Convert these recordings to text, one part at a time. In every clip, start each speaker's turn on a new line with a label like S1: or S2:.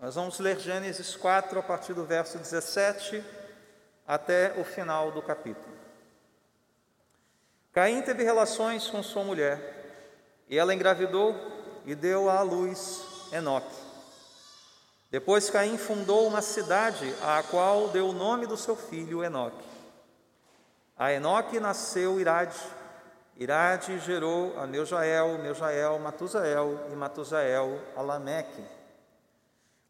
S1: Nós vamos ler Gênesis 4 a partir do verso 17 até o final do capítulo. Caim teve relações com sua mulher e ela engravidou e deu à luz Enoque. Depois Caim fundou uma cidade à qual deu o nome do seu filho Enoque. A Enoque nasceu Irade. Irade gerou a Meujael, Meujael, Matusael e Matusael a Lameque.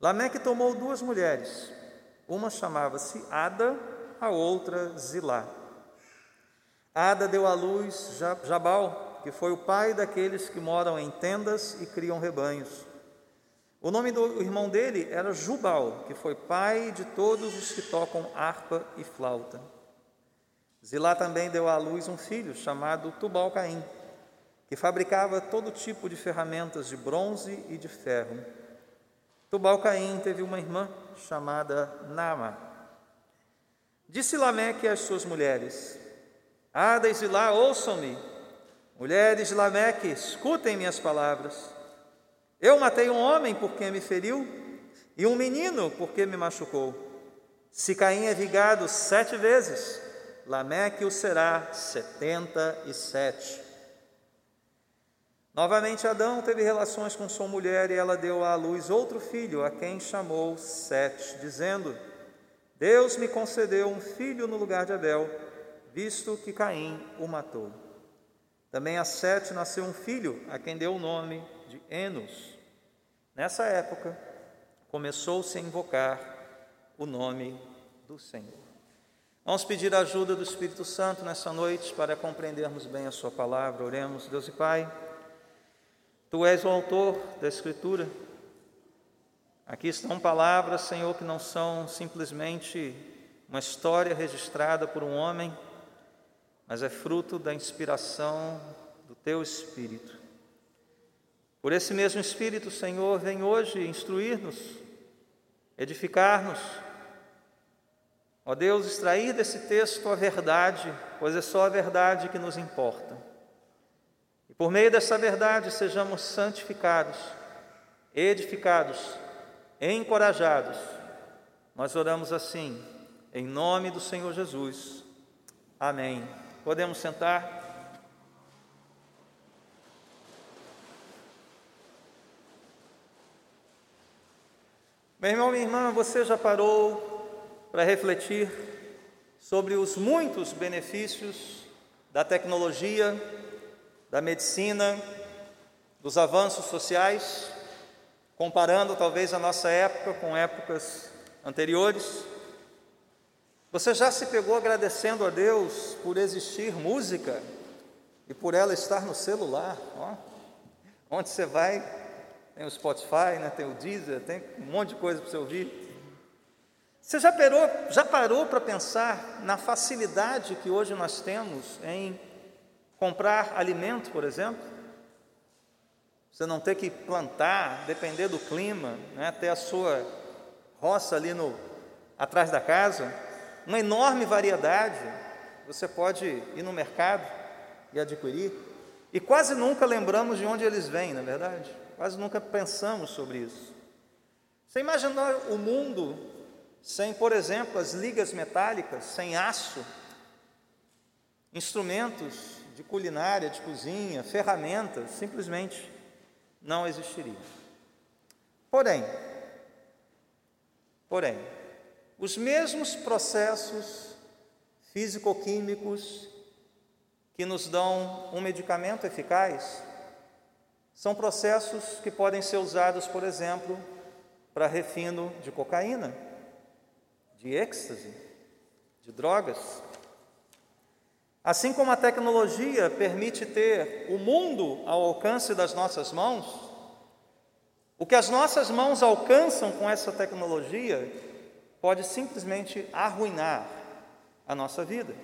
S1: Lameque tomou duas mulheres. Uma chamava-se Ada, a outra Zilá. Ada deu à luz Jabal, que foi o pai daqueles que moram em tendas e criam rebanhos. O nome do irmão dele era Jubal, que foi pai de todos os que tocam harpa e flauta. Zilá também deu à luz um filho chamado Tubal-Caim, que fabricava todo tipo de ferramentas de bronze e de ferro. Tubal-Caim teve uma irmã chamada Nama. Disse Lameque às suas mulheres: Ada e Zilá, ouçam-me. Mulheres de Lameque, escutem minhas palavras. Eu matei um homem porque me feriu e um menino porque me machucou. Se Caim é vigado sete vezes, Lameque o será setenta e sete. Novamente Adão teve relações com sua mulher e ela deu à luz outro filho, a quem chamou Sete, dizendo: Deus me concedeu um filho no lugar de Abel, visto que Caim o matou. Também a Sete nasceu um filho, a quem deu o nome de Enos. Nessa época, começou-se a invocar o nome do Senhor. Vamos pedir a ajuda do Espírito Santo nessa noite para compreendermos bem a Sua palavra. Oremos, Deus e Pai. Tu és o autor da Escritura. Aqui estão palavras, Senhor, que não são simplesmente uma história registrada por um homem, mas é fruto da inspiração do Teu Espírito. Por esse mesmo Espírito, Senhor, vem hoje instruir-nos, edificar-nos. Ó Deus, extrair desse texto a verdade, pois é só a verdade que nos importa. Por meio dessa verdade sejamos santificados, edificados, encorajados. Nós oramos assim, em nome do Senhor Jesus. Amém. Podemos sentar? Meu irmão, minha irmã, você já parou para refletir sobre os muitos benefícios da tecnologia, da medicina, dos avanços sociais, comparando talvez a nossa época com épocas anteriores? Você já se pegou agradecendo a Deus por existir música e por ela estar no celular? Ó, onde você vai, tem o Spotify, né, tem o Deezer, tem um monte de coisa para você ouvir. Você já parou, já parou para pensar na facilidade que hoje nós temos em comprar alimento, por exemplo? Você não ter que plantar, depender do clima, né, ter a sua roça ali no, atrás da casa, uma enorme variedade. Você pode ir no mercado e adquirir, e quase nunca lembramos de onde eles vêm, na é verdade. Quase nunca pensamos sobre isso. Você imaginar o mundo sem, por exemplo, as ligas metálicas, sem aço, instrumentos de culinária, de cozinha, ferramentas, simplesmente não existiria. Porém, porém, os mesmos processos físico-químicos que nos dão um medicamento eficaz são processos que podem ser usados, por exemplo, para refino de cocaína, de êxtase, de drogas. Assim como a tecnologia permite ter o mundo ao alcance das nossas mãos, o que as nossas mãos alcançam com essa tecnologia pode simplesmente arruinar a nossa vida.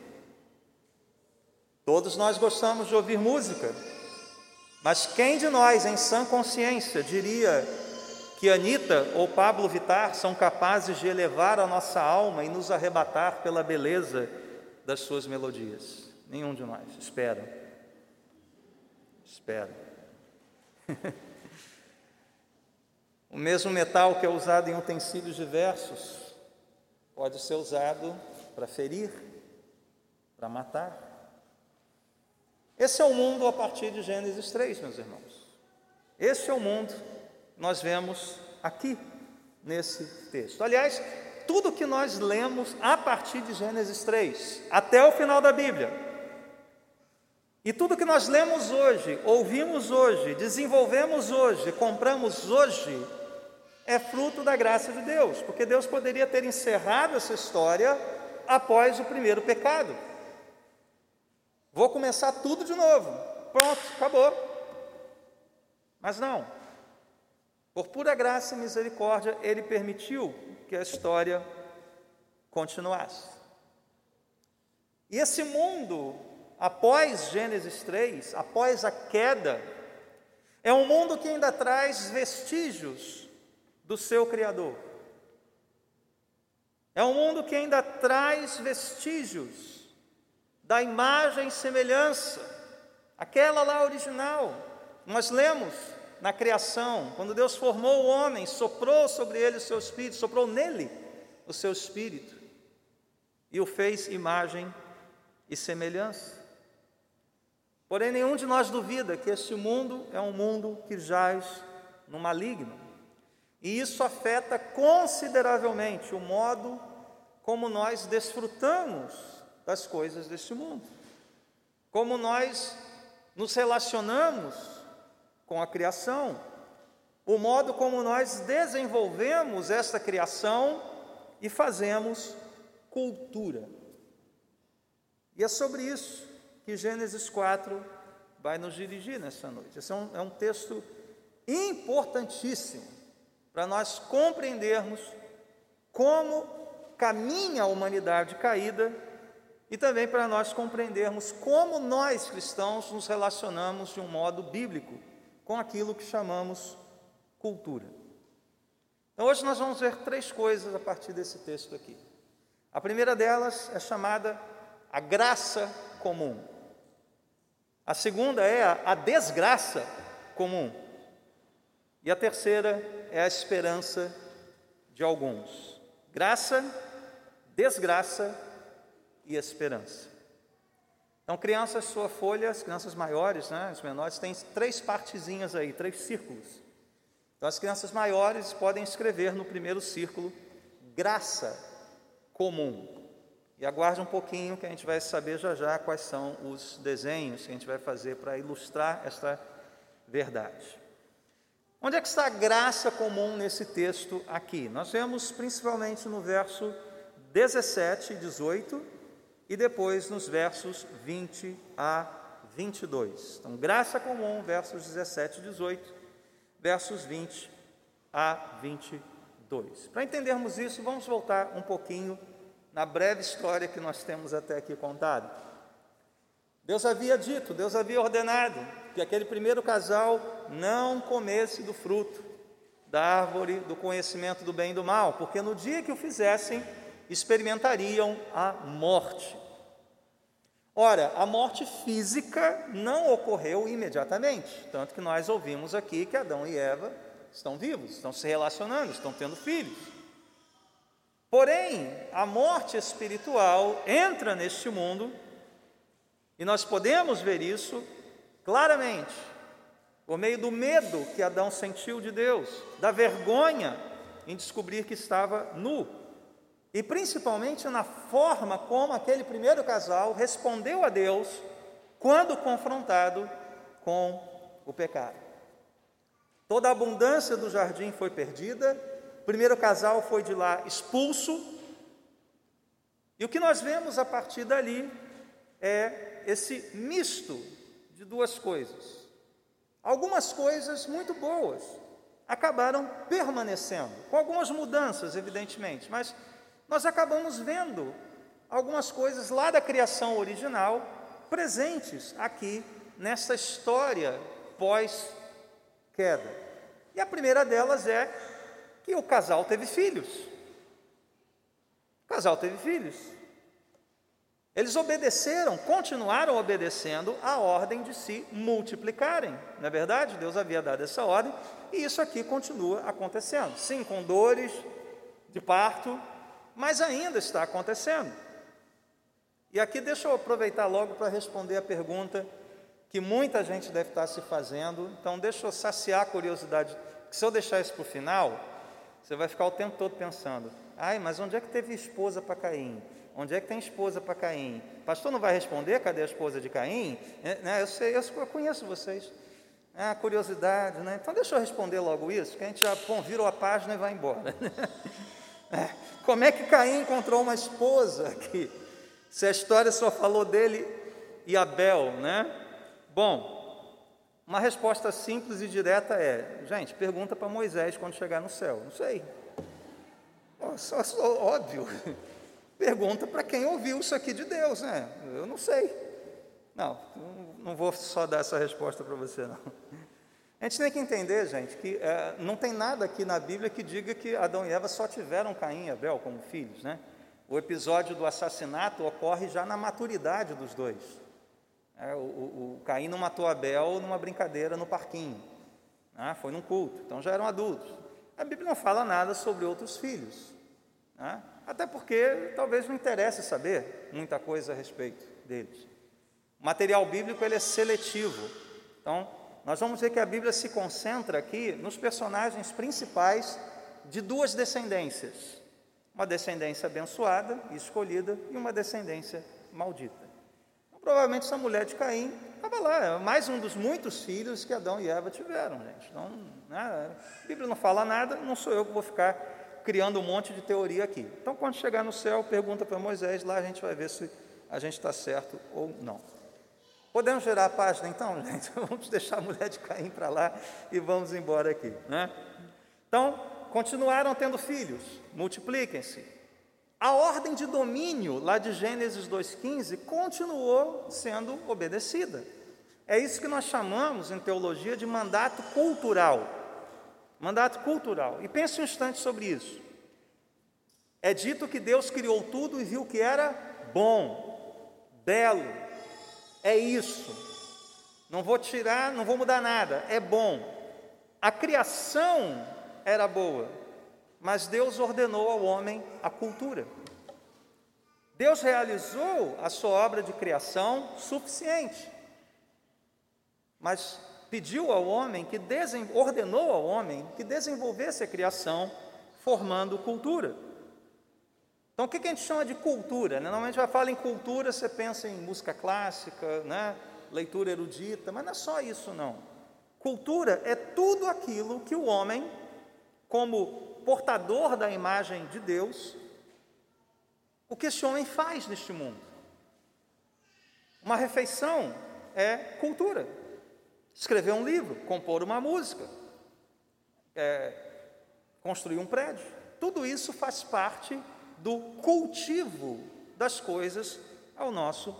S1: Todos nós gostamos de ouvir música, mas quem de nós, em sã consciência, diria que Anitta ou Pablo Vitar são capazes de elevar a nossa alma e nos arrebatar pela beleza das suas melodias? Nenhum de nós. Espero. Espero. O mesmo metal que é usado em utensílios diversos pode ser usado para ferir, para matar. Esse é o mundo a partir de Gênesis 3, meus irmãos. Esse é o mundo que nós vemos aqui nesse texto. Aliás, tudo que nós lemos a partir de Gênesis 3 até o final da Bíblia. E tudo que nós lemos hoje, ouvimos hoje, desenvolvemos hoje, compramos hoje, é fruto da graça de Deus, porque Deus poderia ter encerrado essa história após o primeiro pecado. Vou começar tudo de novo. Pronto, acabou. Mas não. Por pura graça e misericórdia, ele permitiu que a história continuasse. E esse mundo, após Gênesis 3, após a queda, é um mundo que ainda traz vestígios do seu Criador. É um mundo que ainda traz vestígios da imagem e semelhança, aquela lá original. Nós lemos na criação, quando Deus formou o homem, soprou sobre ele o seu espírito, soprou nele o seu espírito e o fez imagem e semelhança. Porém, nenhum de nós duvida que este mundo é um mundo que jaz no maligno. E isso afeta consideravelmente o modo como nós desfrutamos das coisas deste mundo, como nós nos relacionamos com a criação, o modo como nós desenvolvemos esta criação e fazemos cultura. E é sobre isso que Gênesis 4 vai nos dirigir nessa noite. Esse é um, é um texto importantíssimo para nós compreendermos como caminha a humanidade caída e também para nós compreendermos como nós cristãos nos relacionamos de um modo bíblico com aquilo que chamamos cultura. Então, hoje nós vamos ver três coisas a partir desse texto aqui. A primeira delas é chamada a graça comum. A segunda é a, desgraça comum. E a terceira é a esperança de alguns. Graça, desgraça e esperança. Então, crianças, sua folha, as crianças maiores, né, as menores, têm três partezinhas aí, três círculos. Então, as crianças maiores podem escrever no primeiro círculo graça comum. E aguarde um pouquinho que a gente vai saber já já quais são os desenhos que a gente vai fazer para ilustrar esta verdade. Onde é que está a graça comum nesse texto aqui? Nós vemos principalmente no verso 17 e 18 e depois nos versos 20 a 22. Então, graça comum, versos 17 e 18, versos 20 a 22. Para entendermos isso, vamos voltar um pouquinho na breve história que nós temos até aqui contado. Deus havia dito, Deus havia ordenado que aquele primeiro casal não comesse do fruto da árvore do conhecimento do bem e do mal, porque no dia que o fizessem, experimentariam a morte. Ora, a morte física não ocorreu imediatamente, tanto que nós ouvimos aqui que Adão e Eva estão vivos, estão se relacionando, estão tendo filhos. Porém, a morte espiritual entra neste mundo e nós podemos ver isso claramente por meio do medo que Adão sentiu de Deus, da vergonha em descobrir que estava nu e principalmente na forma como aquele primeiro casal respondeu a Deus quando confrontado com o pecado. Toda a abundância do jardim foi perdida, primeiro casal foi de lá expulso, e o que nós vemos a partir dali é esse misto de duas coisas. Algumas coisas muito boas acabaram permanecendo, com algumas mudanças, evidentemente, mas nós acabamos vendo algumas coisas lá da criação original presentes aqui nessa história pós-queda. E a primeira delas é que o casal teve filhos. O casal teve filhos. Eles obedeceram, continuaram obedecendo a ordem de se multiplicarem. Na é verdade, Deus havia dado essa ordem e isso aqui continua acontecendo. Sim, com dores de parto, mas ainda está acontecendo. E aqui deixa eu aproveitar logo para responder a pergunta que muita gente deve estar se fazendo. Então, deixa eu saciar a curiosidade. Se eu deixar isso para o final, você vai ficar o tempo todo pensando: ai, mas onde é que teve esposa para Caim? Onde é que tem esposa para Caim? Pastor não vai responder, cadê a esposa de Caim? É, né, eu sei, eu conheço vocês. É a curiosidade, né? Então deixa eu responder logo isso, que a gente já bom, virou a página e vai embora. É, como é que Caim encontrou uma esposa aqui? Se a história só falou dele e Abel, né? Bom, uma resposta simples e direta é: gente, pergunta para Moisés quando chegar no céu. Não sei. Só, óbvio. Pergunta para quem ouviu isso aqui de Deus, né? Eu não sei. Não, não vou só dar essa resposta para você, não. A gente tem que entender, gente, que é, não tem nada aqui na Bíblia que diga que Adão e Eva só tiveram Caim e Abel como filhos, né? O episódio do assassinato ocorre já na maturidade dos dois. É, o, o, Caim não matou Abel numa brincadeira no parquinho, né? foi num culto, então já eram adultos. A Bíblia não fala nada sobre outros filhos. Né? até porque talvez não interesse saber muita coisa a respeito deles. O material bíblico ele é seletivo. Então, nós vamos ver que a Bíblia se concentra aqui nos personagens principais de duas descendências: uma descendência abençoada e escolhida e uma descendência maldita. Provavelmente essa mulher de Caim estava lá, é mais um dos muitos filhos que Adão e Eva tiveram, gente. Então, né, a Bíblia não fala nada, não sou eu que vou ficar criando um monte de teoria aqui. Então, quando chegar no céu, pergunta para Moisés, lá a gente vai ver se a gente está certo ou não. Podemos gerar a página então, gente? Vamos deixar a mulher de Caim para lá e vamos embora aqui. Né? Então, continuaram tendo filhos, multipliquem-se. A ordem de domínio, lá de Gênesis 2,15, continuou sendo obedecida. É isso que nós chamamos em teologia de mandato cultural. Mandato cultural. E pense um instante sobre isso. É dito que Deus criou tudo e viu que era bom, belo. É isso. Não vou tirar, não vou mudar nada. É bom. A criação era boa, mas Deus ordenou ao homem a cultura. Deus realizou a sua obra de criação suficiente. Mas pediu ao homem que ordenou ao homem que desenvolvesse a criação formando cultura. Então, o que a gente chama de cultura? Né? Normalmente, já fala em cultura, você pensa em música clássica, né? leitura erudita, mas não é só isso, não. Cultura é tudo aquilo que o homem, como portador da imagem de Deus, o que esse homem faz neste mundo. Uma refeição é cultura escrever um livro, compor uma música, é, construir um prédio. Tudo isso faz parte do cultivo das coisas ao nosso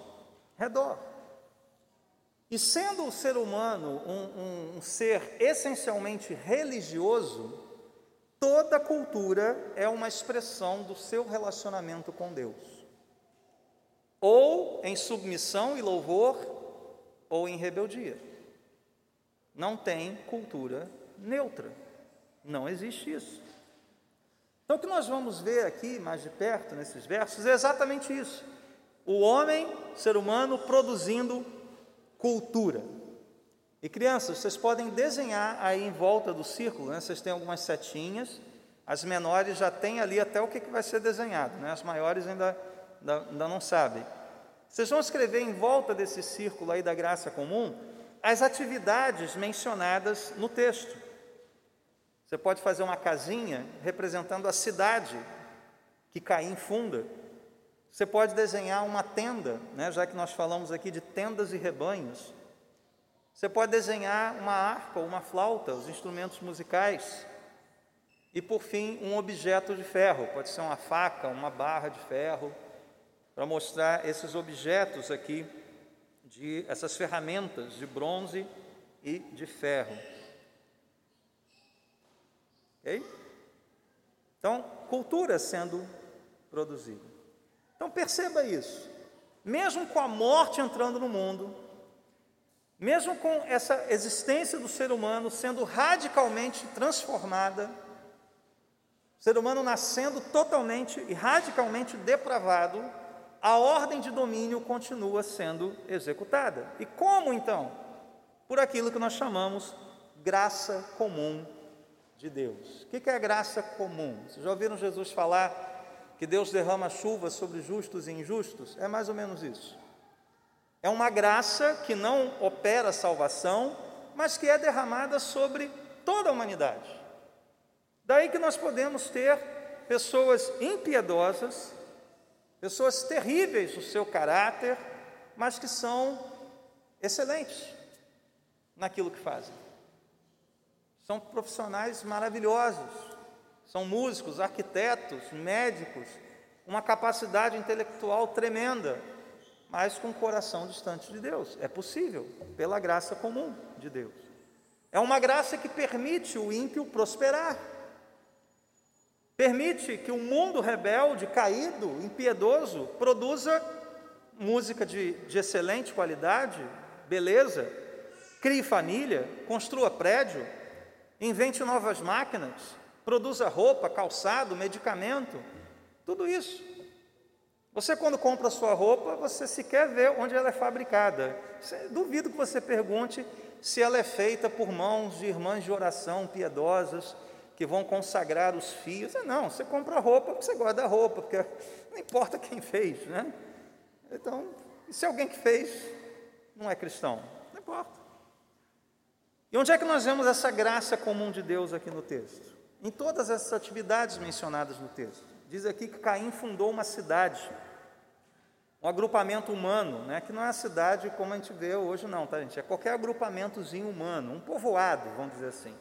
S1: redor. E sendo o ser humano um, um, um ser essencialmente religioso, toda cultura é uma expressão do seu relacionamento com Deus. Ou em submissão e louvor, ou em rebeldia não tem cultura neutra. Não existe isso. Então, o que nós vamos ver aqui mais de perto, nesses versos, é exatamente isso. O homem, ser humano, produzindo cultura. E crianças, vocês podem desenhar aí em volta do círculo, né? vocês têm algumas setinhas, as menores já têm ali até o que, vai ser desenhado, né? as maiores ainda, ainda, ainda não sabem. Vocês vão escrever em volta desse círculo aí da graça comum as atividades mencionadas no texto. Você pode fazer uma casinha representando a cidade que Caim funda. Você pode desenhar uma tenda, né, já que nós falamos aqui de tendas e rebanhos. Você pode desenhar uma harpa uma flauta, os instrumentos musicais. E por fim, um objeto de ferro, pode ser uma faca, uma barra de ferro, para mostrar esses objetos aqui de essas ferramentas de bronze e de ferro. Ok? Então, cultura sendo produzida. Então perceba isso. mesmo com a morte entrando no mundo, mesmo com essa existência do ser humano sendo radicalmente transformada, o ser humano nascendo totalmente e radicalmente depravado, a ordem de domínio continua sendo executada. E como então? Por aquilo que nós chamamos graça comum de Deus. O que é graça comum? Vocês já ouviram Jesus falar que Deus derrama chuva sobre justos e injustos? É mais ou menos isso. É uma graça que não opera salvação, mas que é derramada sobre toda a humanidade. Daí que nós podemos ter pessoas impiedosas, pessoas terríveis no seu caráter, mas que são excelentes naquilo que fazem. São profissionais maravilhosos, são músicos, arquitetos, médicos, uma capacidade intelectual tremenda, mas com o coração distante de Deus. É possível, pela graça comum de Deus. É uma graça que permite o ímpio prosperar. Permite que o mundo rebelde, caído, impiedoso, produza música de, de excelente qualidade, beleza, crie família, construa prédio, invente novas máquinas, produza roupa, calçado, medicamento, tudo isso. Você, quando compra a sua roupa, você sequer vê onde ela é fabricada. Duvido que você pergunte se ela é feita por mãos de irmãs de oração piedosas, que vão consagrar os fios. Não, você compra roupa porque você gosta da roupa, porque não importa quem fez, né? Então, se alguém que fez não é cristão, não importa. E onde é que nós vemos essa graça comum de Deus aqui no texto? Em todas essas atividades mencionadas no texto. Diz aqui que Caim fundou uma cidade, um agrupamento humano, né, que não é a cidade como a gente vê hoje, não, tá, gente? É qualquer agrupamentozinho humano, um povoado, vamos dizer assim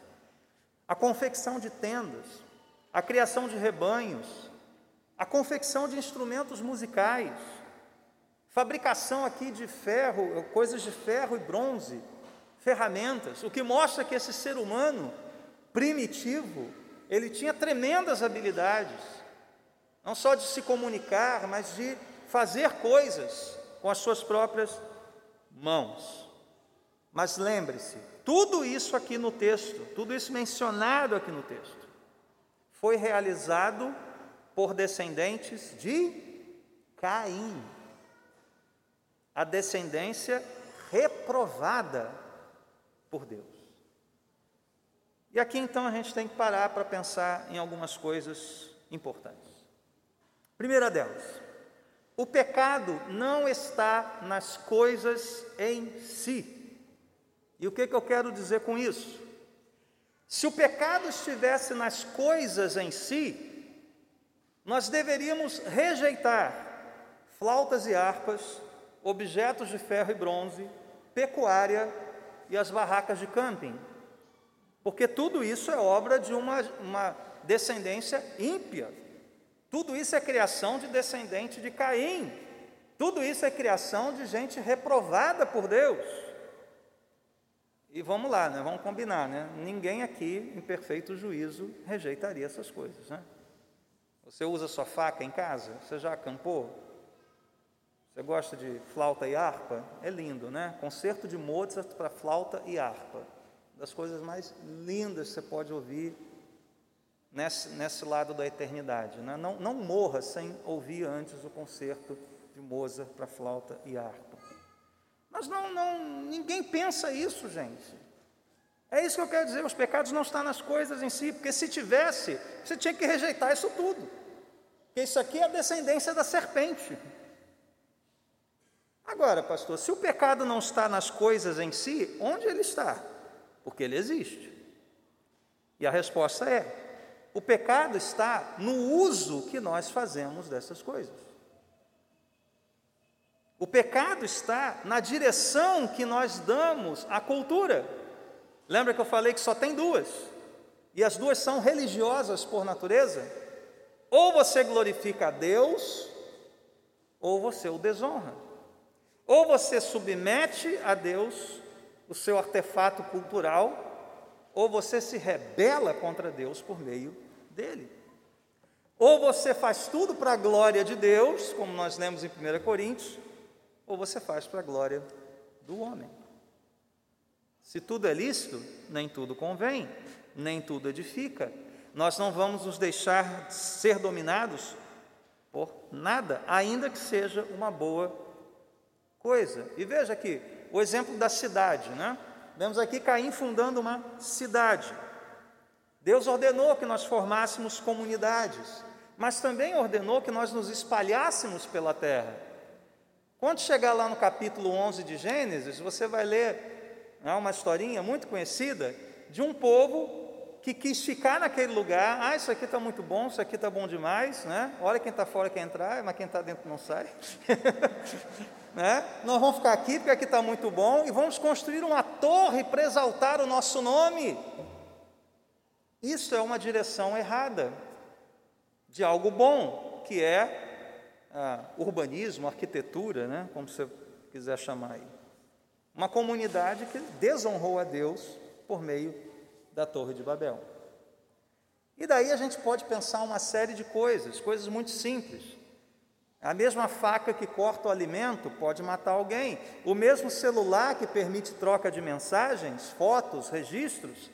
S1: a confecção de tendas, a criação de rebanhos, a confecção de instrumentos musicais, fabricação aqui de ferro, coisas de ferro e bronze, ferramentas, o que mostra que esse ser humano primitivo, ele tinha tremendas habilidades, não só de se comunicar, mas de fazer coisas com as suas próprias mãos. Mas lembre-se, tudo isso aqui no texto, tudo isso mencionado aqui no texto, foi realizado por descendentes de Caim. A descendência reprovada por Deus. E aqui então a gente tem que parar para pensar em algumas coisas importantes. Primeira delas, o pecado não está nas coisas em si. E o que, que eu quero dizer com isso? Se o pecado estivesse nas coisas em si, nós deveríamos rejeitar flautas e harpas, objetos de ferro e bronze, pecuária e as barracas de camping, porque tudo isso é obra de uma, uma descendência ímpia, tudo isso é criação de descendente de Caim, tudo isso é criação de gente reprovada por Deus. E vamos lá, né? vamos combinar, né? Ninguém aqui, em perfeito juízo, rejeitaria essas coisas, né? Você usa sua faca em casa? Você já acampou? Você gosta de flauta e harpa? É lindo, né? Concerto de Mozart para flauta e harpa. Das coisas mais lindas que você pode ouvir nesse, nesse lado da eternidade. Né? Não, não morra sem ouvir antes o concerto de Mozart para flauta e harpa. Mas não, não, ninguém pensa isso, gente. É isso que eu quero dizer, os pecados não estão nas coisas em si, porque se tivesse, você tinha que rejeitar isso tudo. Porque isso aqui é a descendência da serpente. Agora, pastor, se o pecado não está nas coisas em si, onde ele está? Porque ele existe. E a resposta é: o pecado está no uso que nós fazemos dessas coisas. O pecado está na direção que nós damos à cultura. Lembra que eu falei que só tem duas? E as duas são religiosas por natureza? Ou você glorifica a Deus, ou você o desonra. Ou você submete a Deus o seu artefato cultural, ou você se rebela contra Deus por meio dele. Ou você faz tudo para a glória de Deus, como nós lemos em 1 Coríntios, ou você faz para a glória do homem. Se tudo é lícito, nem tudo convém, nem tudo edifica. Nós não vamos nos deixar ser dominados por nada, ainda que seja uma boa coisa. E veja aqui o exemplo da cidade, né? Vemos aqui Caim fundando uma cidade. Deus ordenou que nós formássemos comunidades, mas também ordenou que nós nos espalhássemos pela terra. Quando chegar lá no capítulo 11 de Gênesis, você vai ler né, uma historinha muito conhecida de um povo que quis ficar naquele lugar. Ah, isso aqui está muito bom, isso aqui está bom demais, né? Olha quem está fora quer entrar, mas quem está dentro não sai. né? Nós vamos ficar aqui porque aqui está muito bom e vamos construir uma torre para exaltar o nosso nome. Isso é uma direção errada de algo bom, que é ah, urbanismo, arquitetura, né? como você quiser chamar aí. Uma comunidade que desonrou a Deus por meio da Torre de Babel. E daí a gente pode pensar uma série de coisas, coisas muito simples. A mesma faca que corta o alimento pode matar alguém. O mesmo celular que permite troca de mensagens, fotos, registros,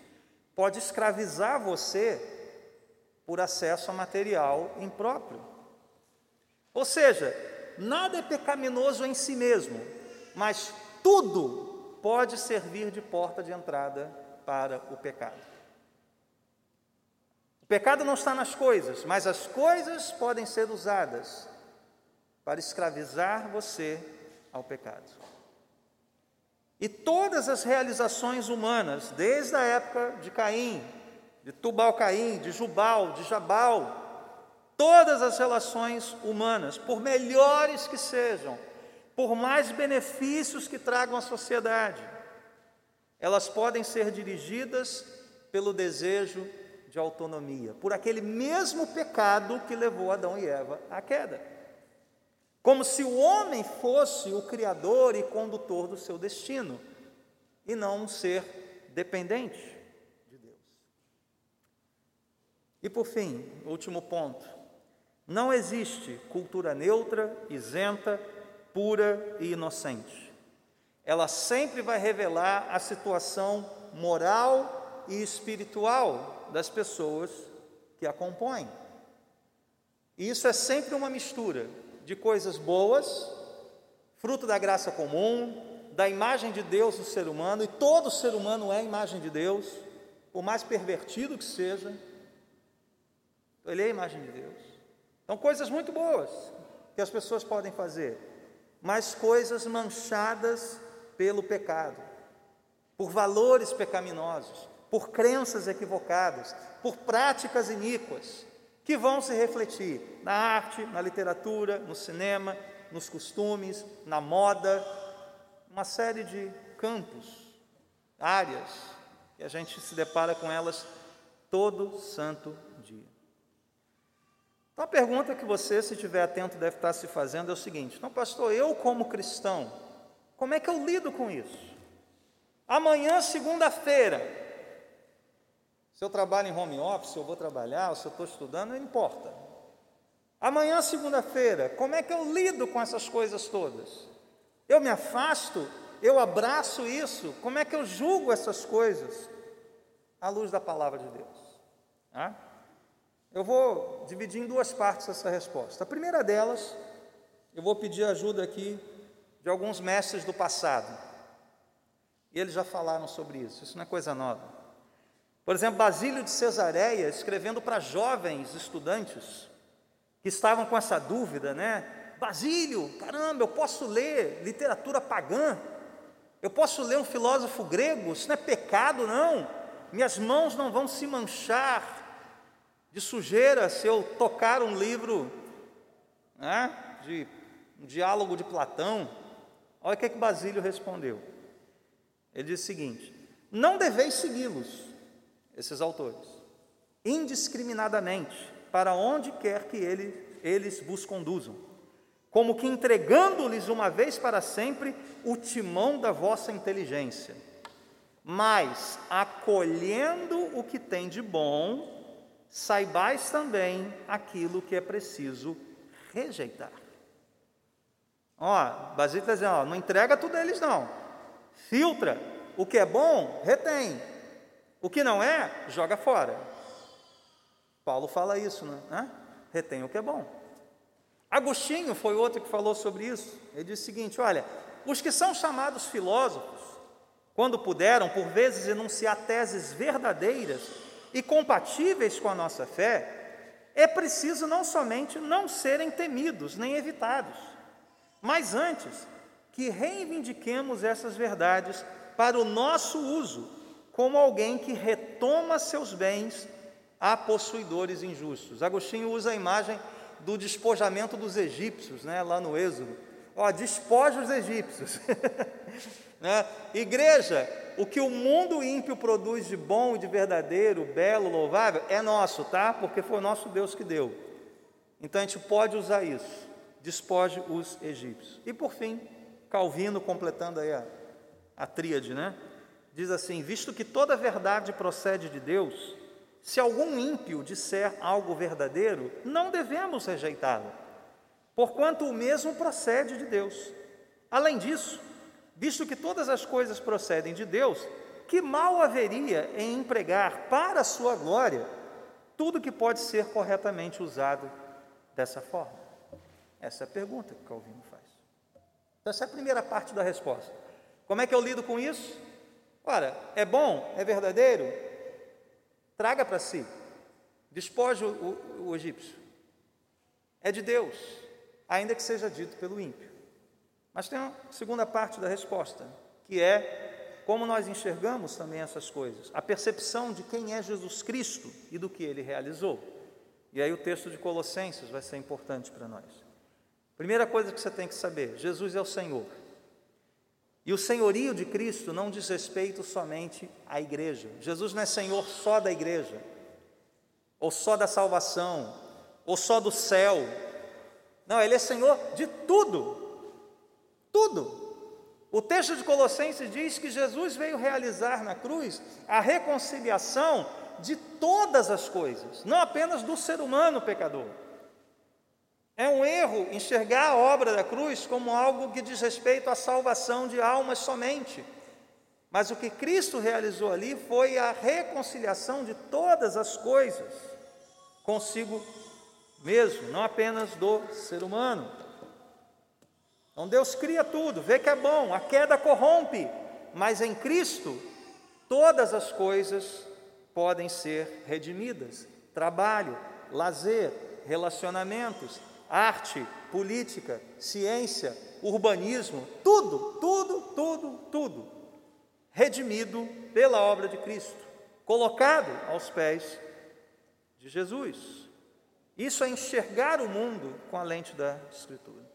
S1: pode escravizar você por acesso a material impróprio. Ou seja, nada é pecaminoso em si mesmo, mas tudo pode servir de porta de entrada para o pecado. O pecado não está nas coisas, mas as coisas podem ser usadas para escravizar você ao pecado. E todas as realizações humanas, desde a época de Caim, de Tubal-Caim, de Jubal, de Jabal, todas as relações humanas, por melhores que sejam, por mais benefícios que tragam à sociedade, elas podem ser dirigidas pelo desejo de autonomia, por aquele mesmo pecado que levou Adão e Eva à queda como se o homem fosse o criador e condutor do seu destino, e não um ser dependente de Deus. E por fim, último ponto: não existe cultura neutra, isenta, pura e inocente. Ela sempre vai revelar a situação moral e espiritual das pessoas que a compõem. E isso é sempre uma mistura de coisas boas, fruto da graça comum, da imagem de Deus no ser humano, e todo ser humano é a imagem de Deus, por mais pervertido que seja, ele é a imagem de Deus. Então, coisas muito boas que as pessoas podem fazer, mas coisas manchadas pelo pecado, por valores pecaminosos, por crenças equivocadas, por práticas iníquas que vão se refletir na arte, na literatura, no cinema, nos costumes, na moda, uma série de campos, áreas, e a gente se depara com elas todo santo dia. Então a pergunta que você, se estiver atento, deve estar se fazendo é o seguinte: então, pastor, eu como cristão, como é que eu lido com isso? Amanhã, segunda-feira, se eu trabalho em home office, eu vou trabalhar, ou se eu estou estudando, não importa. Amanhã, segunda-feira, como é que eu lido com essas coisas todas? Eu me afasto? Eu abraço isso? Como é que eu julgo essas coisas? À luz da palavra de Deus. Eu vou dividir em duas partes essa resposta. A primeira delas, eu vou pedir ajuda aqui de alguns mestres do passado. E eles já falaram sobre isso, isso não é coisa nova. Por exemplo, Basílio de Cesareia, escrevendo para jovens estudantes que estavam com essa dúvida, né? Basílio, caramba, eu posso ler literatura pagã? Eu posso ler um filósofo grego? Isso não é pecado, não. Minhas mãos não vão se manchar de sujeira se eu tocar um livro né, de um diálogo de Platão. Olha o que, é que Basílio respondeu. Ele disse o seguinte: Não deveis segui-los esses autores, indiscriminadamente, para onde quer que ele, eles vos conduzam, como que entregando-lhes uma vez para sempre o timão da vossa inteligência, mas acolhendo o que tem de bom, saibais também aquilo que é preciso rejeitar. Ó, Basílio está dizendo, ó, não entrega tudo a eles não. Filtra. O que é bom, retém. O que não é, joga fora. Paulo fala isso, né? Retém o que é bom. Agostinho foi outro que falou sobre isso. Ele disse o seguinte: olha, os que são chamados filósofos, quando puderam, por vezes, enunciar teses verdadeiras e compatíveis com a nossa fé, é preciso não somente não serem temidos nem evitados, mas antes que reivindiquemos essas verdades para o nosso uso, como alguém que retoma seus bens a possuidores injustos. Agostinho usa a imagem do despojamento dos egípcios, né, lá no Êxodo. Ó, despoja os egípcios. né? Igreja, o que o mundo ímpio produz de bom de verdadeiro, belo, louvável, é nosso, tá? Porque foi o nosso Deus que deu. Então a gente pode usar isso. Despoje os egípcios. E por fim, Calvino, completando aí a, a tríade, né? Diz assim: visto que toda verdade procede de Deus, se algum ímpio disser algo verdadeiro, não devemos rejeitá-lo, porquanto o mesmo procede de Deus. Além disso, visto que todas as coisas procedem de Deus, que mal haveria em empregar para a sua glória tudo que pode ser corretamente usado dessa forma? Essa é a pergunta que Calvino faz. Então, essa é a primeira parte da resposta. Como é que eu lido com isso? Ora, é bom? É verdadeiro? Traga para si. Despoje o, o, o egípcio. É de Deus, ainda que seja dito pelo ímpio. Mas tem a segunda parte da resposta, que é como nós enxergamos também essas coisas, a percepção de quem é Jesus Cristo e do que ele realizou. E aí o texto de Colossenses vai ser importante para nós. Primeira coisa que você tem que saber: Jesus é o Senhor. E o senhorio de Cristo não diz respeito somente à igreja. Jesus não é senhor só da igreja, ou só da salvação, ou só do céu. Não, ele é senhor de tudo. Tudo. O texto de Colossenses diz que Jesus veio realizar na cruz a reconciliação de todas as coisas, não apenas do ser humano pecador. É um erro enxergar a obra da cruz como algo que diz respeito à salvação de almas somente. Mas o que Cristo realizou ali foi a reconciliação de todas as coisas consigo mesmo, não apenas do ser humano. Então Deus cria tudo, vê que é bom, a queda corrompe, mas em Cristo todas as coisas podem ser redimidas: trabalho, lazer, relacionamentos, arte, política, ciência, urbanismo, tudo, tudo, tudo, tudo, redimido pela obra de Cristo, colocado aos pés de Jesus. Isso é enxergar o mundo com a lente da Escritura.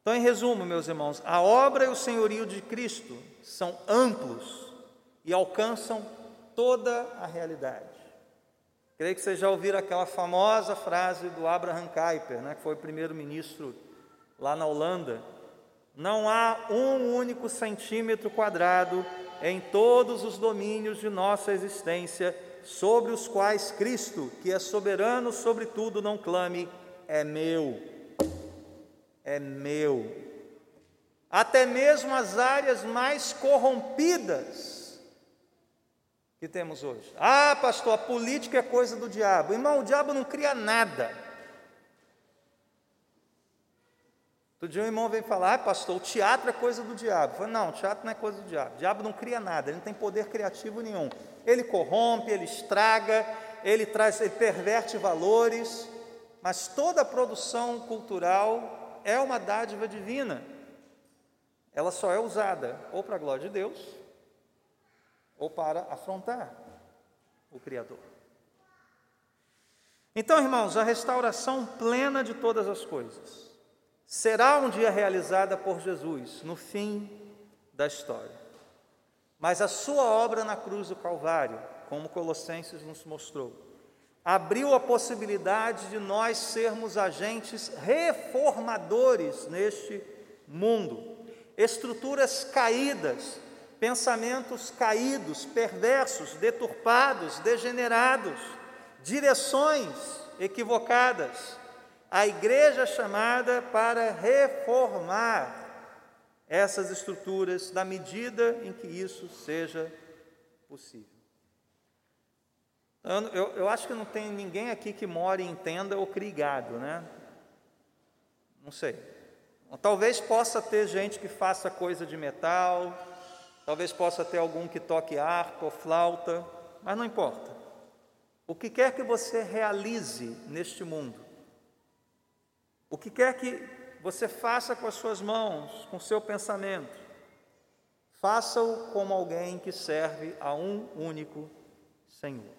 S1: Então, em resumo, meus irmãos, a obra e o senhorio de Cristo são amplos e alcançam toda a realidade. Creio que vocês já ouviram aquela famosa frase do Abraham Kuyper, né, que foi primeiro-ministro lá na Holanda. Não há um único centímetro quadrado em todos os domínios de nossa existência sobre os quais Cristo, que é soberano sobre tudo, não clame: é meu, é meu. Até mesmo as áreas mais corrompidas que temos hoje. Ah, pastor, a política é coisa do diabo. Irmão, o diabo não cria nada. Outro dia um irmão veio falar, ah, pastor, o teatro é coisa do diabo. Eu falei, não, o teatro não é coisa do diabo. O diabo não cria nada, ele não tem poder criativo nenhum. Ele corrompe, ele estraga, ele traz, ele perverte valores, mas toda a produção cultural é uma dádiva divina. Ela só é usada ou para a glória de Deus, ou para afrontar o Criador. Então, irmãos, a restauração plena de todas as coisas será um dia realizada por Jesus no fim da história. Mas a sua obra na cruz do Calvário, como Colossenses nos mostrou, abriu a possibilidade de nós sermos agentes reformadores neste mundo. Estruturas caídas pensamentos caídos, perversos, deturpados, degenerados, direções equivocadas, A igreja é chamada para reformar essas estruturas na medida em que isso seja possível. Eu, eu, eu, acho que não tem ninguém aqui que more em tenda ou crie gado, né? Não sei. Talvez possa ter gente que faça coisa de metal, talvez possa ter algum que toque harpa ou flauta, mas não importa. O que quer que você realize neste mundo, o que quer que você faça com as suas mãos, com o seu pensamento, faça-o como alguém que serve a um único Senhor.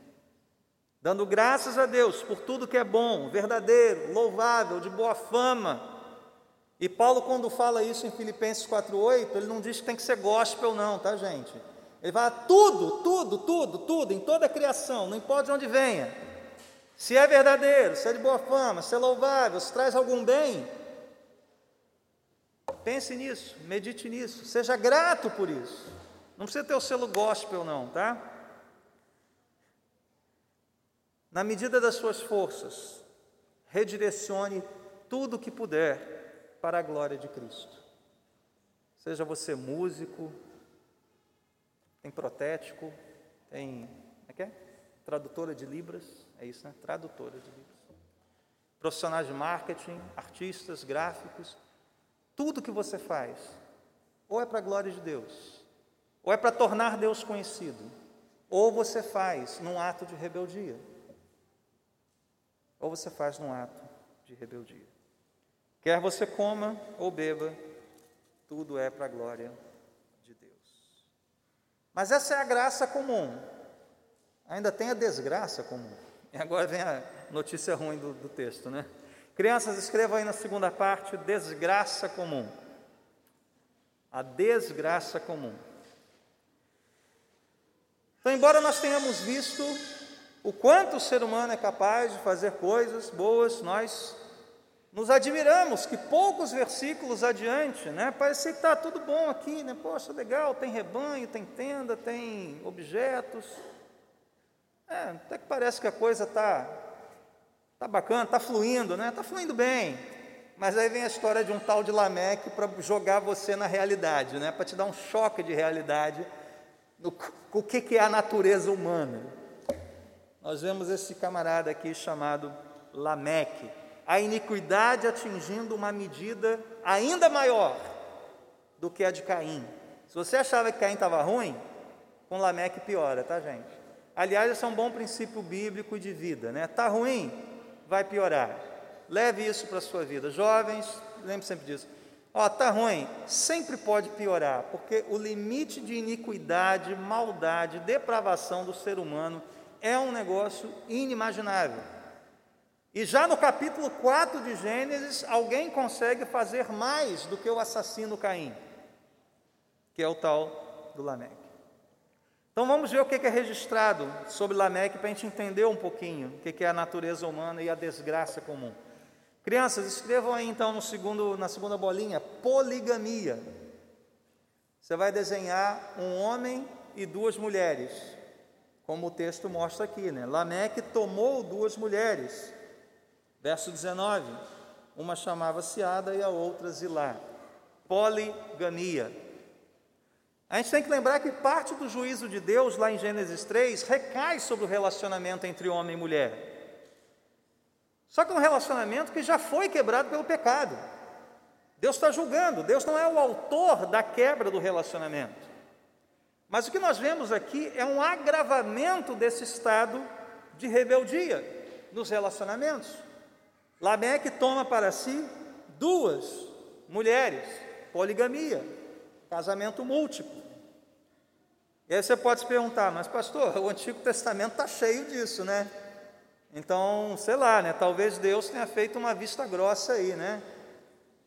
S1: Dando graças a Deus por tudo que é bom, verdadeiro, louvável, de boa fama. E Paulo, quando fala isso em Filipenses 4,8, ele não diz que tem que ser gospel, não, tá, gente? Ele fala tudo, tudo, tudo, tudo, em toda a criação, não importa de onde venha se é verdadeiro, se é de boa fama, se é louvável, se traz algum bem, pense nisso, medite nisso, seja grato por isso. Não precisa ter o selo gospel, não, tá? Na medida das suas forças, redirecione tudo o que puder para a glória de Cristo. Seja você músico, tem protético, tem. Como é que é? Tradutora de Libras é isso, né? Tradutora de livros. Profissionais de marketing, artistas, gráficos, tudo que você faz, ou é para a glória de Deus, ou é para tornar Deus conhecido, ou você faz num ato de rebeldia, ou você faz num ato de rebeldia. Quer você coma ou beba, tudo é para a glória de Deus. Mas essa é a graça comum. Ainda tem a desgraça comum. E agora vem a notícia ruim do, do texto, né? Crianças, escrevam aí na segunda parte: desgraça comum. A desgraça comum. Então, embora nós tenhamos visto o quanto o ser humano é capaz de fazer coisas boas, nós nos admiramos que poucos versículos adiante, né? Parecia que está tudo bom aqui, né? Poxa, legal, tem rebanho, tem tenda, tem objetos. É, até que parece que a coisa está tá bacana, está fluindo, né? Está fluindo bem. Mas aí vem a história de um tal de Lameque para jogar você na realidade, né? Para te dar um choque de realidade no o que, que é a natureza humana. Nós vemos esse camarada aqui chamado Lameque, a iniquidade atingindo uma medida ainda maior do que a de Caim. Se você achava que Caim estava ruim, com Lameque piora, tá, gente? Aliás, esse é um bom princípio bíblico de vida, né? Tá ruim, vai piorar. Leve isso para a sua vida. Jovens, lembre sempre disso. Ó, tá ruim, sempre pode piorar, porque o limite de iniquidade, maldade, depravação do ser humano é um negócio inimaginável. E já no capítulo 4 de Gênesis, alguém consegue fazer mais do que o assassino Caim, que é o tal do Lameque. Então vamos ver o que é registrado sobre Lameque para a gente entender um pouquinho o que é a natureza humana e a desgraça comum. Crianças, escrevam aí então no segundo, na segunda bolinha, poligamia. Você vai desenhar um homem e duas mulheres, como o texto mostra aqui, né? Lameque tomou duas mulheres. Verso 19. Uma chamava-se Ada e a outra Zilá. Poligamia. A gente tem que lembrar que parte do juízo de Deus, lá em Gênesis 3, recai sobre o relacionamento entre homem e mulher. Só que é um relacionamento que já foi quebrado pelo pecado. Deus está julgando, Deus não é o autor da quebra do relacionamento. Mas o que nós vemos aqui é um agravamento desse estado de rebeldia nos relacionamentos. Lameque toma para si duas mulheres, poligamia, casamento múltiplo. E aí você pode se perguntar, mas pastor, o Antigo Testamento está cheio disso, né? Então, sei lá, né? Talvez Deus tenha feito uma vista grossa aí, né?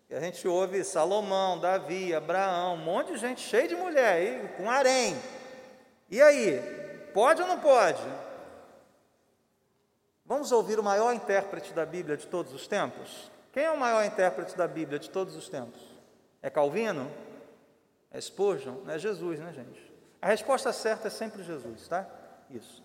S1: E a gente ouve Salomão, Davi, Abraão, um monte de gente cheia de mulher aí, com harém. E aí, pode ou não pode? Vamos ouvir o maior intérprete da Bíblia de todos os tempos? Quem é o maior intérprete da Bíblia de todos os tempos? É Calvino? É Spurgeon? É Jesus, né, gente? A resposta certa é sempre Jesus, tá? Isso.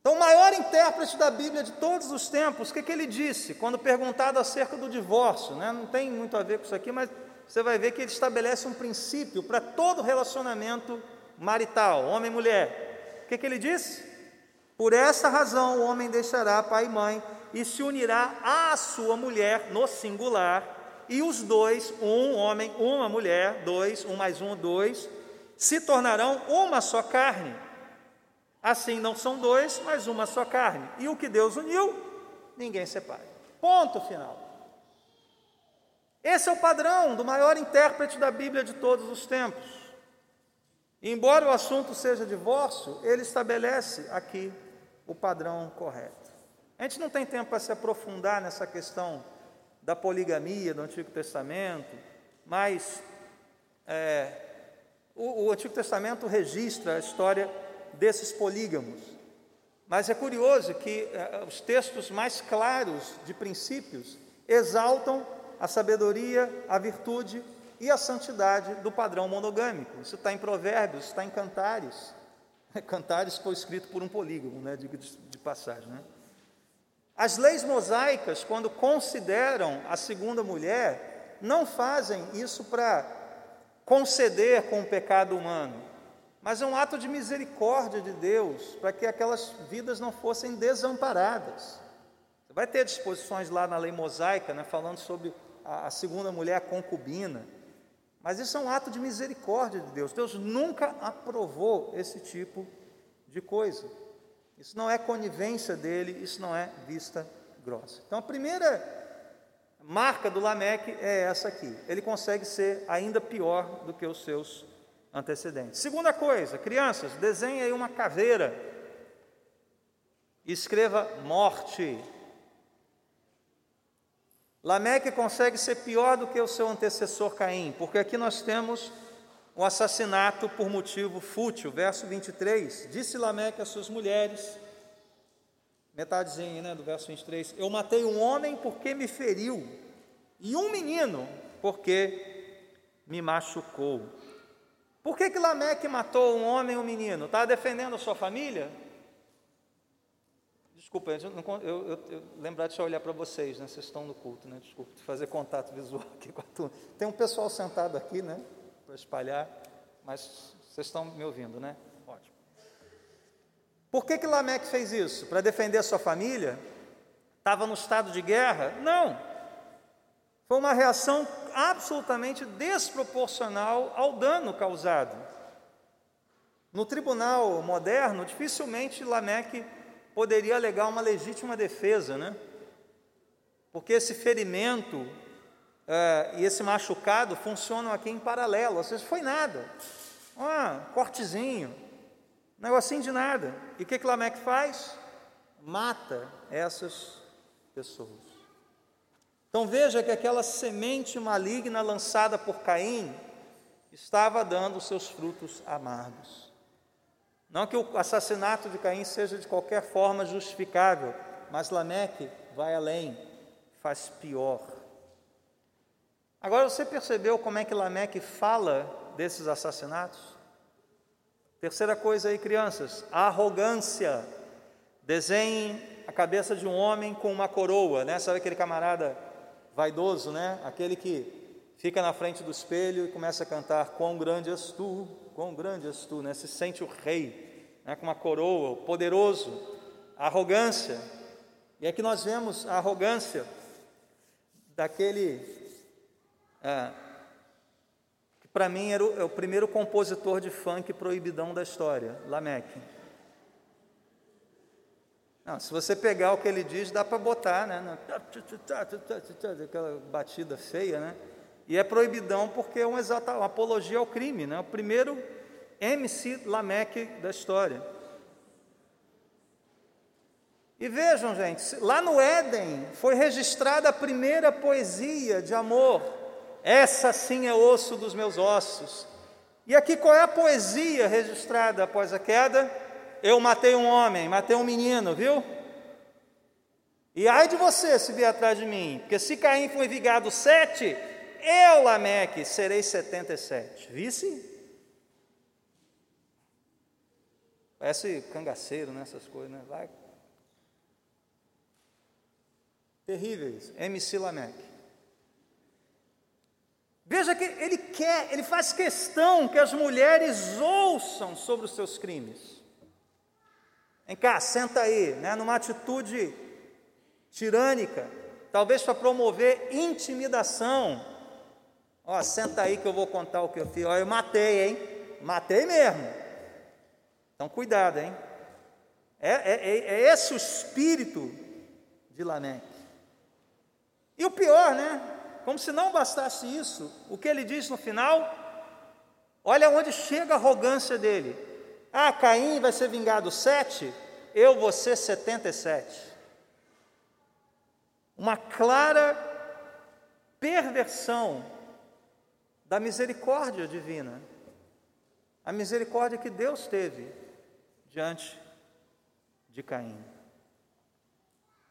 S1: Então, o maior intérprete da Bíblia de todos os tempos, o que, que ele disse quando perguntado acerca do divórcio? Né? Não tem muito a ver com isso aqui, mas você vai ver que ele estabelece um princípio para todo relacionamento marital, homem e mulher. O que, que ele disse? Por essa razão o homem deixará pai e mãe e se unirá à sua mulher no singular, e os dois, um homem, uma mulher, dois, um mais um, dois, se tornarão uma só carne. Assim não são dois, mas uma só carne. E o que Deus uniu, ninguém separa. Ponto final. Esse é o padrão do maior intérprete da Bíblia de todos os tempos. Embora o assunto seja divórcio, ele estabelece aqui o padrão correto. A gente não tem tempo para se aprofundar nessa questão da poligamia do Antigo Testamento, mas é, o, o Antigo Testamento registra a história desses polígamos. Mas é curioso que é, os textos mais claros de princípios exaltam a sabedoria, a virtude e a santidade do padrão monogâmico. Isso está em Provérbios, está em Cantares. Cantares foi escrito por um polígono, né, de, de passagem. Né? As leis mosaicas, quando consideram a segunda mulher, não fazem isso para conceder com o pecado humano, mas é um ato de misericórdia de Deus para que aquelas vidas não fossem desamparadas. Vai ter disposições lá na lei mosaica, né, falando sobre a, segunda mulher concubina. Mas isso é um ato de misericórdia de Deus. Deus nunca aprovou esse tipo de coisa. Isso não é conivência dele, isso não é vista grossa. Então a primeira marca do Lameque é essa aqui. Ele consegue ser ainda pior do que os seus antecedentes. Segunda coisa, crianças, desenhe aí uma caveira. Escreva morte Lameque consegue ser pior do que o seu antecessor Caim, porque aqui nós temos o assassinato por motivo fútil, verso 23. Disse Lameque às suas mulheres, metadezinha né, do verso 23, eu matei um homem porque me feriu, e um menino porque me machucou. Por que, que Lameque matou um homem e um menino? Estava defendendo a sua família? Desculpa, eu, eu, eu, eu lembrar de olhar para vocês, né? Vocês estão no culto, né? Desculpa, de fazer contato visual aqui com a turma. Tem um pessoal sentado aqui, né? Para espalhar, mas vocês estão me ouvindo, né? Ótimo. Por que que Lameque fez isso? Para defender a sua família? Estava no estado de guerra? Não. Foi uma reação absolutamente desproporcional ao dano causado. No tribunal moderno, dificilmente Lameque poderia alegar uma legítima defesa, né? Porque esse ferimento é, e esse machucado funcionam aqui em paralelo, ou seja, foi nada. Ah, cortezinho, negocinho de nada. E o que, que Lameque faz? Mata essas pessoas. Então veja que aquela semente maligna lançada por Caim estava dando seus frutos amargos. Não que o assassinato de Caim seja de qualquer forma justificável, mas Lameque vai além, faz pior. Agora você percebeu como é que Lameque fala desses assassinatos? Terceira coisa aí, crianças, a arrogância. Desenhem a cabeça de um homem com uma coroa, né? Sabe aquele camarada vaidoso, né? Aquele que fica na frente do espelho e começa a cantar: Quão grande és tu, quão grande és tu, né? Se sente o rei, né? com uma coroa, o poderoso, a arrogância. E aqui nós vemos a arrogância daquele é, que para mim era o, é o primeiro compositor de funk proibidão da história, Lameque. Não, se você pegar o que ele diz, dá para botar, né? Aquela batida feia, né? E é proibidão porque é um exata, uma apologia ao crime, né? O primeiro MC Lameque da história. E vejam, gente, lá no Éden foi registrada a primeira poesia de amor. Essa sim é osso dos meus ossos. E aqui qual é a poesia registrada após a queda? Eu matei um homem, matei um menino, viu? E ai de você se vier atrás de mim, porque se Caim foi vigado sete, eu, Lameque, serei 77. Visse? Parece cangaceiro, né? Coisas, né? Vai. Terríveis. MC Lameque. Veja que ele quer, ele faz questão que as mulheres ouçam sobre os seus crimes. Vem cá, senta aí, né, numa atitude tirânica, talvez para promover intimidação. Ó, senta aí que eu vou contar o que eu fiz. Ó, eu matei, hein? Matei mesmo. Então, cuidado, hein? É, é, é, é esse o espírito de Lameque. E o pior, né? Como se não bastasse isso, o que ele diz no final? Olha onde chega a arrogância dele. Ah, Caim vai ser vingado sete, eu vou ser setenta e sete. Uma clara perversão da misericórdia divina. A misericórdia que Deus teve diante de Caim.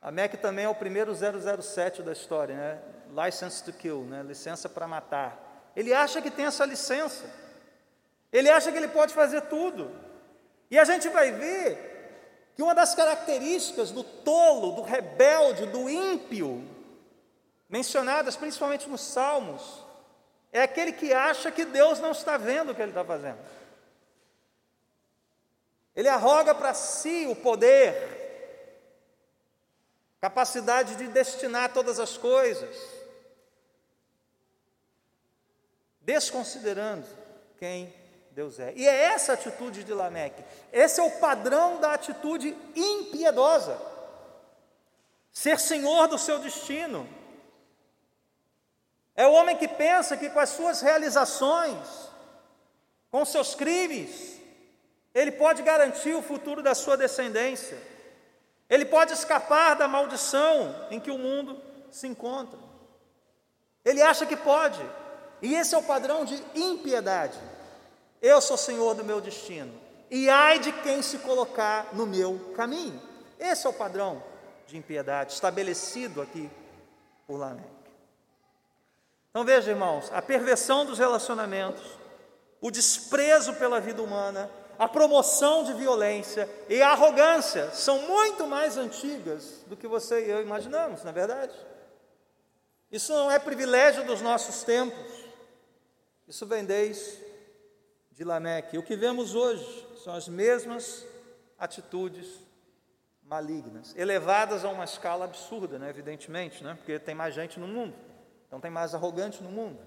S1: A MEC também é o primeiro 007 da história, né? license to kill, né? licença para matar. Ele acha que tem essa licença. Ele acha que ele pode fazer tudo. E a gente vai ver que uma das características do tolo, do rebelde, do ímpio, mencionadas principalmente nos Salmos, é aquele que acha que Deus não está vendo o que ele está fazendo. Ele arroga para si o poder, capacidade de destinar todas as coisas desconsiderando quem Deus é. E é essa a atitude de Lameque. Esse é o padrão da atitude impiedosa. Ser senhor do seu destino. É o homem que pensa que com as suas realizações, com seus crimes, ele pode garantir o futuro da sua descendência. Ele pode escapar da maldição em que o mundo se encontra. Ele acha que pode. E esse é o padrão de impiedade. Eu sou senhor do meu destino. E ai de quem se colocar no meu caminho. Esse é o padrão de impiedade estabelecido aqui por Lameque. Então veja, irmãos, a perversão dos relacionamentos, o desprezo pela vida humana, a promoção de violência e a arrogância são muito mais antigas do que você e eu imaginamos, na é verdade. Isso não é privilégio dos nossos tempos. Isso vem desde de Lameque. O que vemos hoje são as mesmas atitudes malignas, elevadas a uma escala absurda, né? evidentemente, né? porque tem mais gente no mundo, então tem mais arrogante no mundo,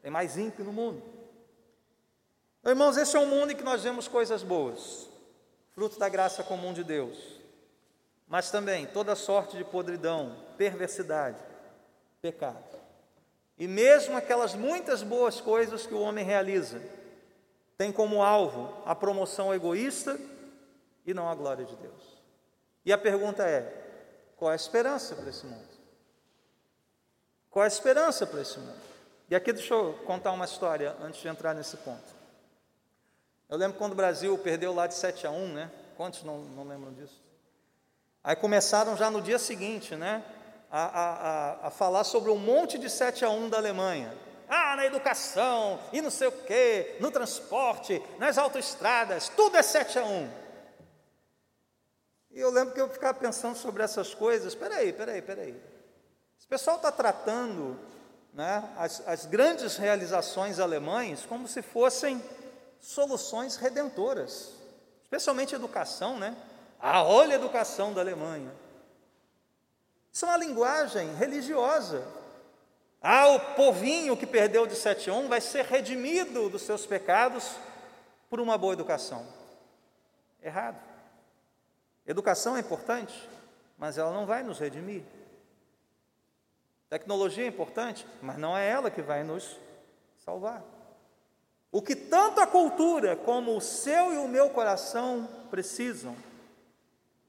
S1: tem mais ímpio no mundo. Então, irmãos, esse é um mundo em que nós vemos coisas boas, fruto da graça comum de Deus, mas também toda sorte de podridão, perversidade, pecado. E mesmo aquelas muitas boas coisas que o homem realiza, tem como alvo a promoção egoísta e não a glória de Deus. E a pergunta é: qual é a esperança para esse mundo? Qual é a esperança para esse mundo? E aqui deixa eu contar uma história antes de entrar nesse ponto. Eu lembro quando o Brasil perdeu lá de 7 a 1, né? Quantos não, não lembram disso? Aí começaram já no dia seguinte, né? a, a, a falar sobre um monte de 7 a 1 da Alemanha. Ah, na educação, e não sei o quê, no transporte, nas autoestradas, tudo é 7 a 1. E eu lembro que eu ficava pensando sobre essas coisas. Espera aí, espera aí, espera aí. Esse pessoal está tratando né, as, as grandes realizações alemães como se fossem soluções redentoras, especialmente educação, né? A olha educação da Alemanha. Isso é uma linguagem religiosa. Ah, o povinho que perdeu de 7 a 1 vai ser redimido dos seus pecados por uma boa educação. Errado. Educação é importante, mas ela não vai nos redimir. Tecnologia é importante, mas não é ela que vai nos salvar. O que tanto a cultura como o seu e o meu coração precisam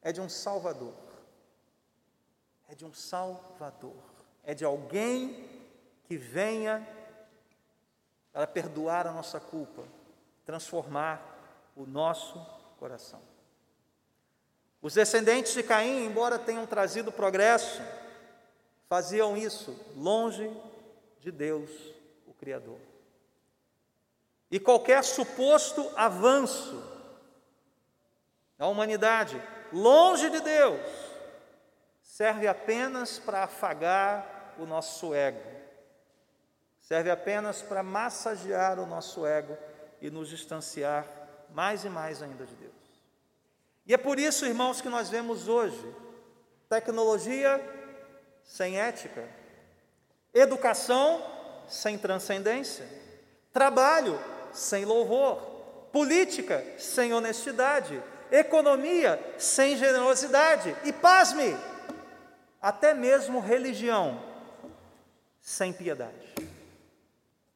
S1: é de um Salvador é de um Salvador, é de alguém que venha para perdoar a nossa culpa, transformar o nosso coração. Os descendentes de Caim, embora tenham trazido progresso, faziam isso longe de Deus, o Criador. E qualquer suposto avanço A humanidade, longe de Deus, serve apenas para afagar o nosso ego, serve apenas para massagear o nosso ego e nos distanciar mais e mais ainda de Deus. E é por isso, irmãos, que nós vemos hoje tecnologia sem ética, educação sem transcendência, trabalho sem louvor, política sem honestidade, economia sem generosidade. E, pasme, até mesmo religião sem piedade.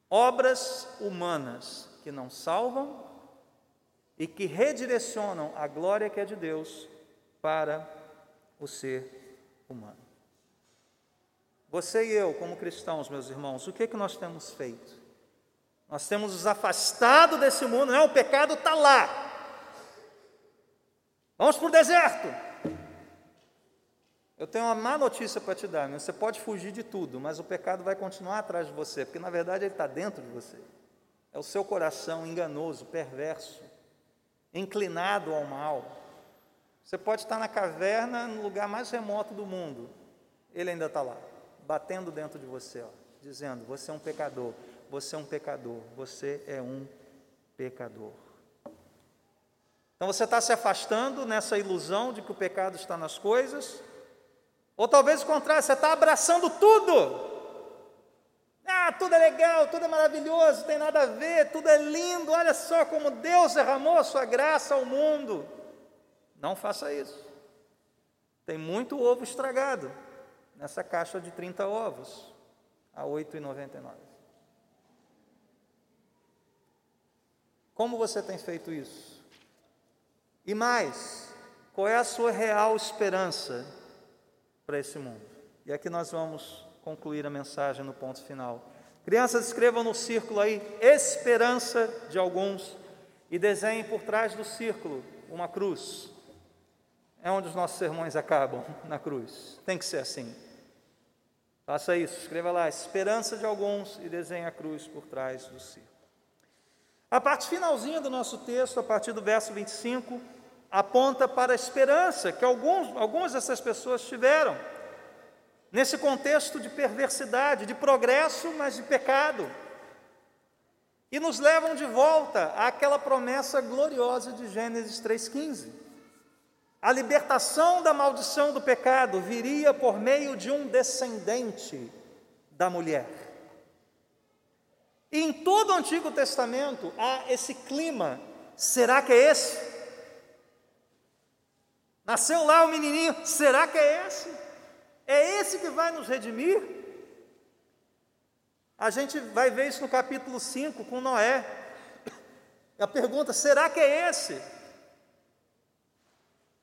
S1: Obras humanas que não salvam e que redirecionam a glória que é de Deus para o ser humano. Você e eu, como cristãos, meus irmãos, o que, é que nós temos feito? Nós temos nos afastado desse mundo, não, o pecado está lá. Vamos para o deserto. Eu tenho uma má notícia para te dar, né? você pode fugir de tudo, mas o pecado vai continuar atrás de você, porque na verdade ele está dentro de você. É o seu coração enganoso, perverso, inclinado ao mal. Você pode estar na caverna, no lugar mais remoto do mundo, ele ainda está lá batendo dentro de você, ó, dizendo: Você é um pecador, você é um pecador, você é um pecador. Então você está se afastando nessa ilusão de que o pecado está nas coisas, ou talvez o contrário, você está abraçando tudo. Ah, tudo é legal, tudo é maravilhoso, tem nada a ver, tudo é lindo, olha só como Deus derramou sua graça ao mundo. Não faça isso. Tem muito ovo estragado nessa caixa de 30 ovos, a R$ 8,99. Como você tem feito isso? E mais, qual é a sua real esperança para esse mundo? E aqui nós vamos concluir a mensagem no ponto final. Crianças, escrevam no círculo aí esperança de alguns e desenhem por trás do círculo uma cruz. É onde os nossos sermões acabam, na cruz. Tem que ser assim. Faça isso, escreva lá, esperança de alguns e desenhe a cruz por trás do círculo. A parte finalzinha do nosso texto, a partir do verso 25, aponta para a esperança que alguns, algumas dessas pessoas tiveram, nesse contexto de perversidade, de progresso, mas de pecado, e nos levam de volta àquela promessa gloriosa de Gênesis 3,15. A libertação da maldição do pecado viria por meio de um descendente da mulher. E em todo o Antigo Testamento há esse clima. Será que é esse? Nasceu lá o menininho, será que é esse? É esse que vai nos redimir? A gente vai ver isso no capítulo 5 com Noé. A pergunta: será que é esse?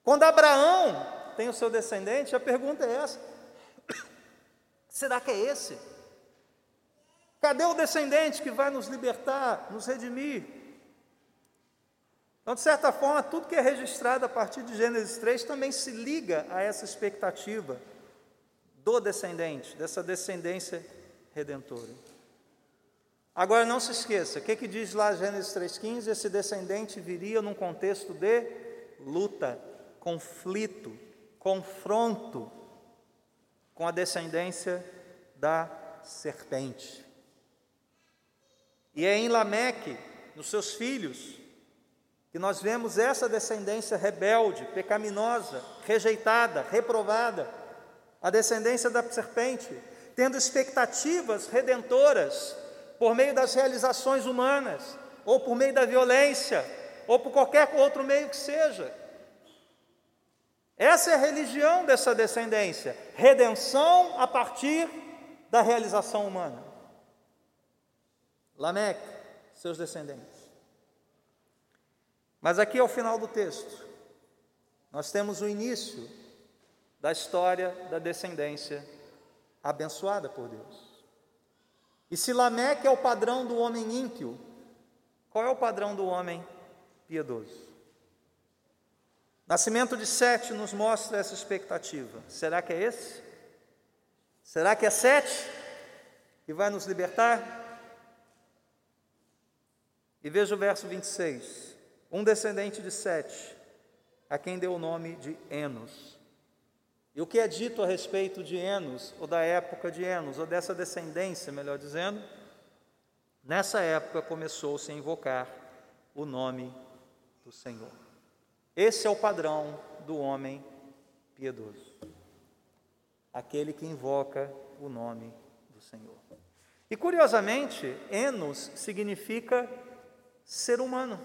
S1: Quando Abraão tem o seu descendente, a pergunta é essa: será que é esse? Cadê o descendente que vai nos libertar, nos redimir? Então, de certa forma, tudo que é registrado a partir de Gênesis 3 também se liga a essa expectativa do descendente, dessa descendência redentora. Agora não se esqueça, o que, que diz lá Gênesis 3,15? Esse descendente viria num contexto de luta, conflito, confronto com a descendência da serpente. E é em Lameque, nos seus filhos, que nós vemos essa descendência rebelde, pecaminosa, rejeitada, reprovada, a descendência da serpente, tendo expectativas redentoras por meio das realizações humanas, ou por meio da violência, ou por qualquer outro meio que seja. Essa é a religião dessa descendência, redenção a partir da realização humana. Lameque, seus descendentes. Mas aqui ao final do texto, nós temos o início da história da descendência abençoada por Deus. E se Lameque é o padrão do homem ímpio, qual é o padrão do homem piedoso? Nascimento de Sete nos mostra essa expectativa. Será que é esse? Será que é Sete que vai nos libertar? E veja o verso 26. Um descendente de Sete a quem deu o nome de Enos. E o que é dito a respeito de Enos, ou da época de Enos, ou dessa descendência, melhor dizendo, nessa época começou-se a invocar o nome do Senhor. Esse é o padrão do homem piedoso, aquele que invoca o nome do Senhor. E curiosamente, Enos significa ser humano.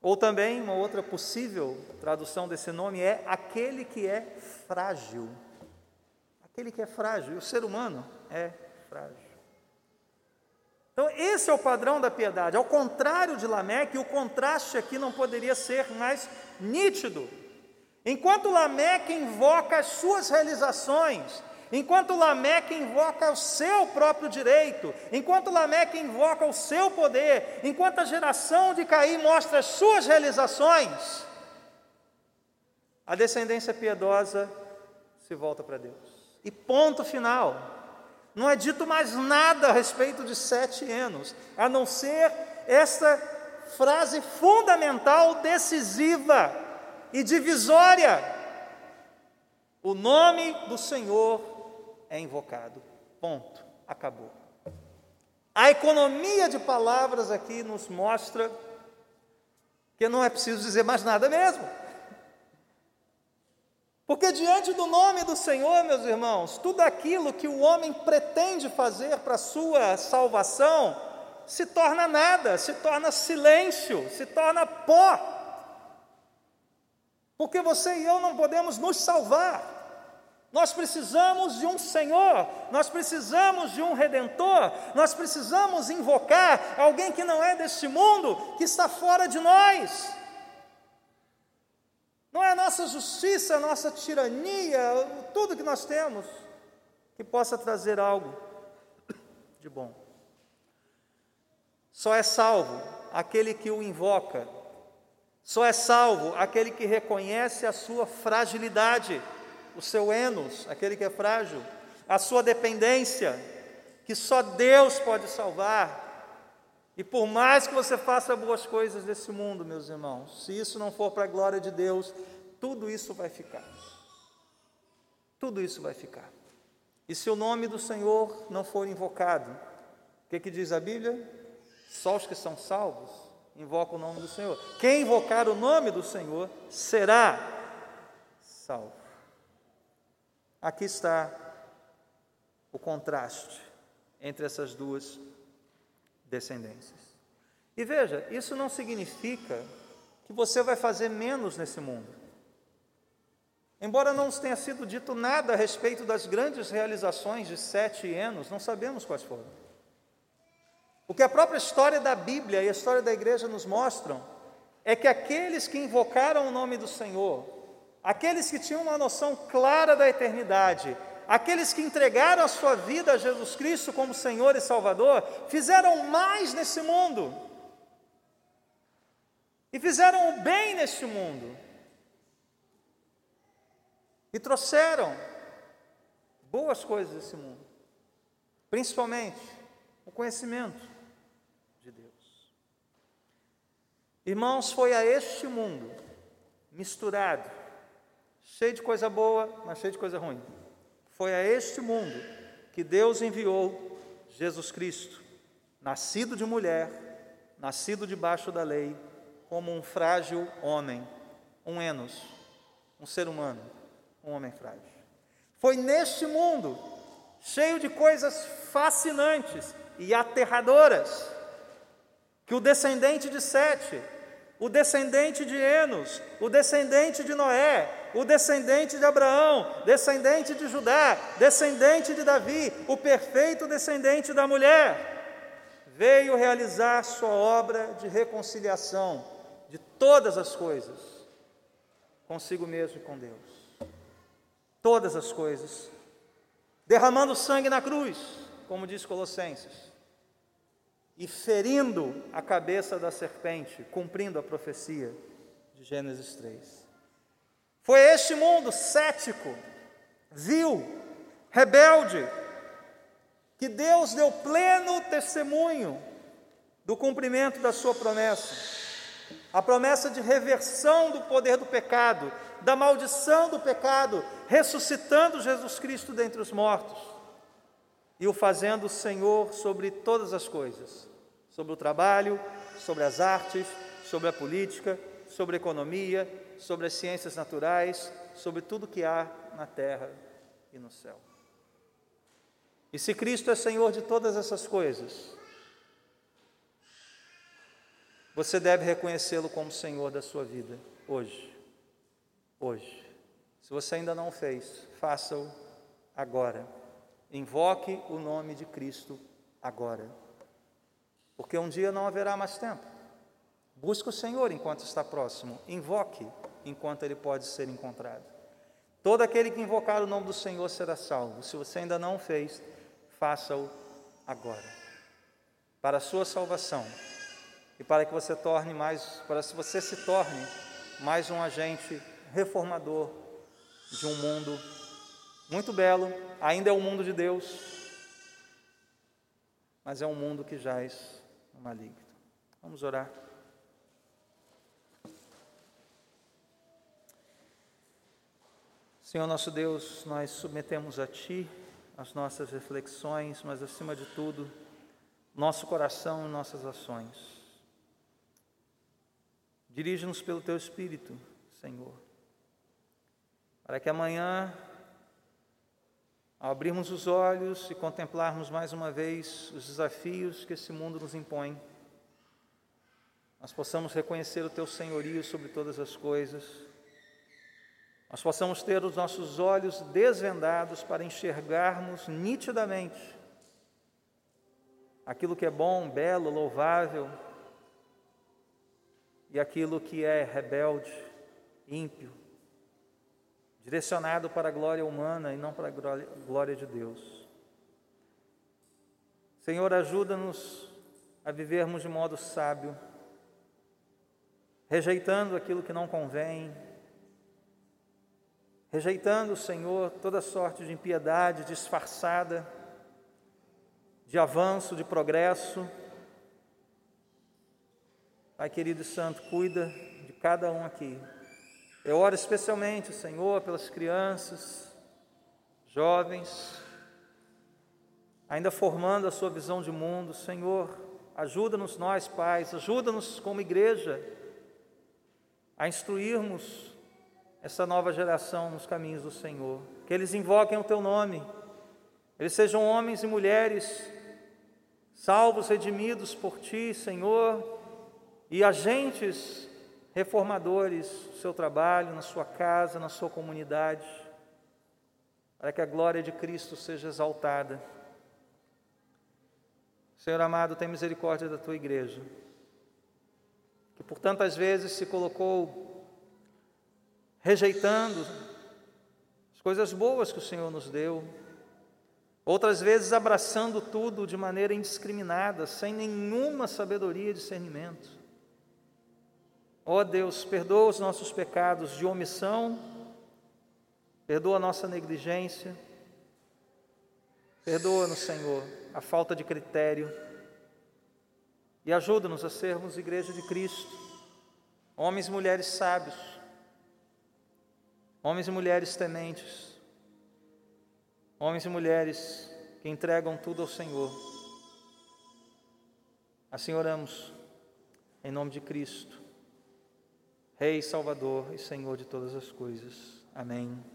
S1: Ou também, uma outra possível tradução desse nome é aquele que é frágil. Aquele que é frágil. O ser humano é frágil. Então, esse é o padrão da piedade. Ao contrário de Lameque, o contraste aqui não poderia ser mais nítido. Enquanto Lameque invoca as suas realizações, enquanto Lameque invoca o seu próprio direito, enquanto Lameque invoca o seu poder, enquanto a geração de Caim mostra as suas realizações, a descendência piedosa se volta para Deus. E ponto final. Não é dito mais nada a respeito de sete anos, a não ser essa frase fundamental, decisiva e divisória. O nome do Senhor é invocado. Ponto. Acabou. A economia de palavras aqui nos mostra que não é preciso dizer mais nada mesmo. Porque diante do nome do Senhor, meus irmãos, tudo aquilo que o homem pretende fazer para a sua salvação se torna nada, se torna silêncio, se torna pó. Porque você e eu não podemos nos salvar. Nós precisamos de um Senhor, nós precisamos de um Redentor, nós precisamos invocar alguém que não é deste mundo, que está fora de nós. Não é a nossa justiça, a nossa tirania, tudo que nós temos que possa trazer algo de bom. Só é salvo aquele que o invoca, só é salvo aquele que reconhece a sua fragilidade, o seu enos, aquele que é frágil, a sua dependência, que só Deus pode salvar, e por mais que você faça boas coisas desse mundo, meus irmãos, se isso não for para a glória de Deus, tudo isso vai ficar. Tudo isso vai ficar. E se o nome do Senhor não for invocado, o que, que diz a Bíblia? Só os que são salvos invocam o nome do Senhor. Quem invocar o nome do Senhor será salvo. Aqui está o contraste entre essas duas descendências. E veja, isso não significa que você vai fazer menos nesse mundo. Embora não nos tenha sido dito nada a respeito das grandes realizações de sete anos, não sabemos quais foram. O que a própria história da Bíblia e a história da igreja nos mostram é que aqueles que invocaram o nome do Senhor, aqueles que tinham uma noção clara da eternidade, aqueles que entregaram a sua vida a Jesus Cristo como Senhor e Salvador, fizeram mais nesse mundo. E fizeram o bem neste mundo. E trouxeram boas coisas desse mundo. Principalmente o conhecimento de Deus. Irmãos, foi a este mundo misturado, cheio de coisa boa, mas cheio de coisa ruim foi a este mundo que Deus enviou Jesus Cristo, nascido de mulher, nascido debaixo da lei, como um frágil homem, um Enos, um ser humano, um homem frágil. Foi neste mundo, cheio de coisas fascinantes e aterradoras, que o descendente de Sete, o descendente de Enos, o descendente de Noé, o descendente de Abraão, descendente de Judá, descendente de Davi, o perfeito descendente da mulher, veio realizar sua obra de reconciliação de todas as coisas consigo mesmo e com Deus. Todas as coisas, derramando sangue na cruz, como diz Colossenses, e ferindo a cabeça da serpente, cumprindo a profecia de Gênesis 3. Foi este mundo cético, vil, rebelde, que Deus deu pleno testemunho do cumprimento da sua promessa, a promessa de reversão do poder do pecado, da maldição do pecado, ressuscitando Jesus Cristo dentre os mortos e o fazendo Senhor sobre todas as coisas, sobre o trabalho, sobre as artes, sobre a política, sobre a economia, sobre as ciências naturais, sobre tudo que há na terra e no céu. E se Cristo é Senhor de todas essas coisas, você deve reconhecê-lo como Senhor da sua vida hoje. Hoje. Se você ainda não fez, faça-o agora. Invoque o nome de Cristo agora. Porque um dia não haverá mais tempo. Busque o Senhor enquanto está próximo. Invoque enquanto ele pode ser encontrado. Todo aquele que invocar o nome do Senhor será salvo. Se você ainda não fez, faça-o agora. Para a sua salvação e para que você torne mais, para que você se torne mais um agente reformador de um mundo muito belo, ainda é o um mundo de Deus, mas é um mundo que jaz no maligno. Vamos orar. Senhor nosso Deus, nós submetemos a Ti as nossas reflexões, mas acima de tudo, nosso coração e nossas ações. Dirige-nos pelo teu Espírito, Senhor, para que amanhã, ao abrirmos os olhos e contemplarmos mais uma vez os desafios que esse mundo nos impõe, nós possamos reconhecer o teu senhorio sobre todas as coisas, nós possamos ter os nossos olhos desvendados para enxergarmos nitidamente aquilo que é bom, belo, louvável, e aquilo que é rebelde, ímpio, direcionado para a glória humana e não para a glória de Deus. Senhor, ajuda-nos a vivermos de modo sábio, rejeitando aquilo que não convém, rejeitando, Senhor, toda sorte de impiedade disfarçada, de avanço, de progresso, Pai querido e santo, cuida de cada um aqui. Eu oro especialmente, Senhor, pelas crianças, jovens, ainda formando a sua visão de mundo. Senhor, ajuda-nos nós, pais, ajuda-nos como igreja a instruirmos essa nova geração nos caminhos do Senhor. Que eles invoquem o teu nome, eles sejam homens e mulheres salvos, redimidos por ti, Senhor e agentes reformadores no seu trabalho, na sua casa, na sua comunidade, para que a glória de Cristo seja exaltada. Senhor amado, tem misericórdia da tua igreja, que por tantas vezes se colocou rejeitando as coisas boas que o Senhor nos deu, outras vezes abraçando tudo de maneira indiscriminada, sem nenhuma sabedoria e discernimento. Ó oh Deus, perdoa os nossos pecados de omissão, perdoa a nossa negligência, perdoa-nos, Senhor, a falta de critério e ajuda-nos a sermos igreja de Cristo, homens e mulheres sábios, homens e mulheres tementes, homens e mulheres que entregam tudo ao Senhor. Assim oramos, em nome de Cristo. Rei, Salvador e Senhor de todas as coisas. Amém.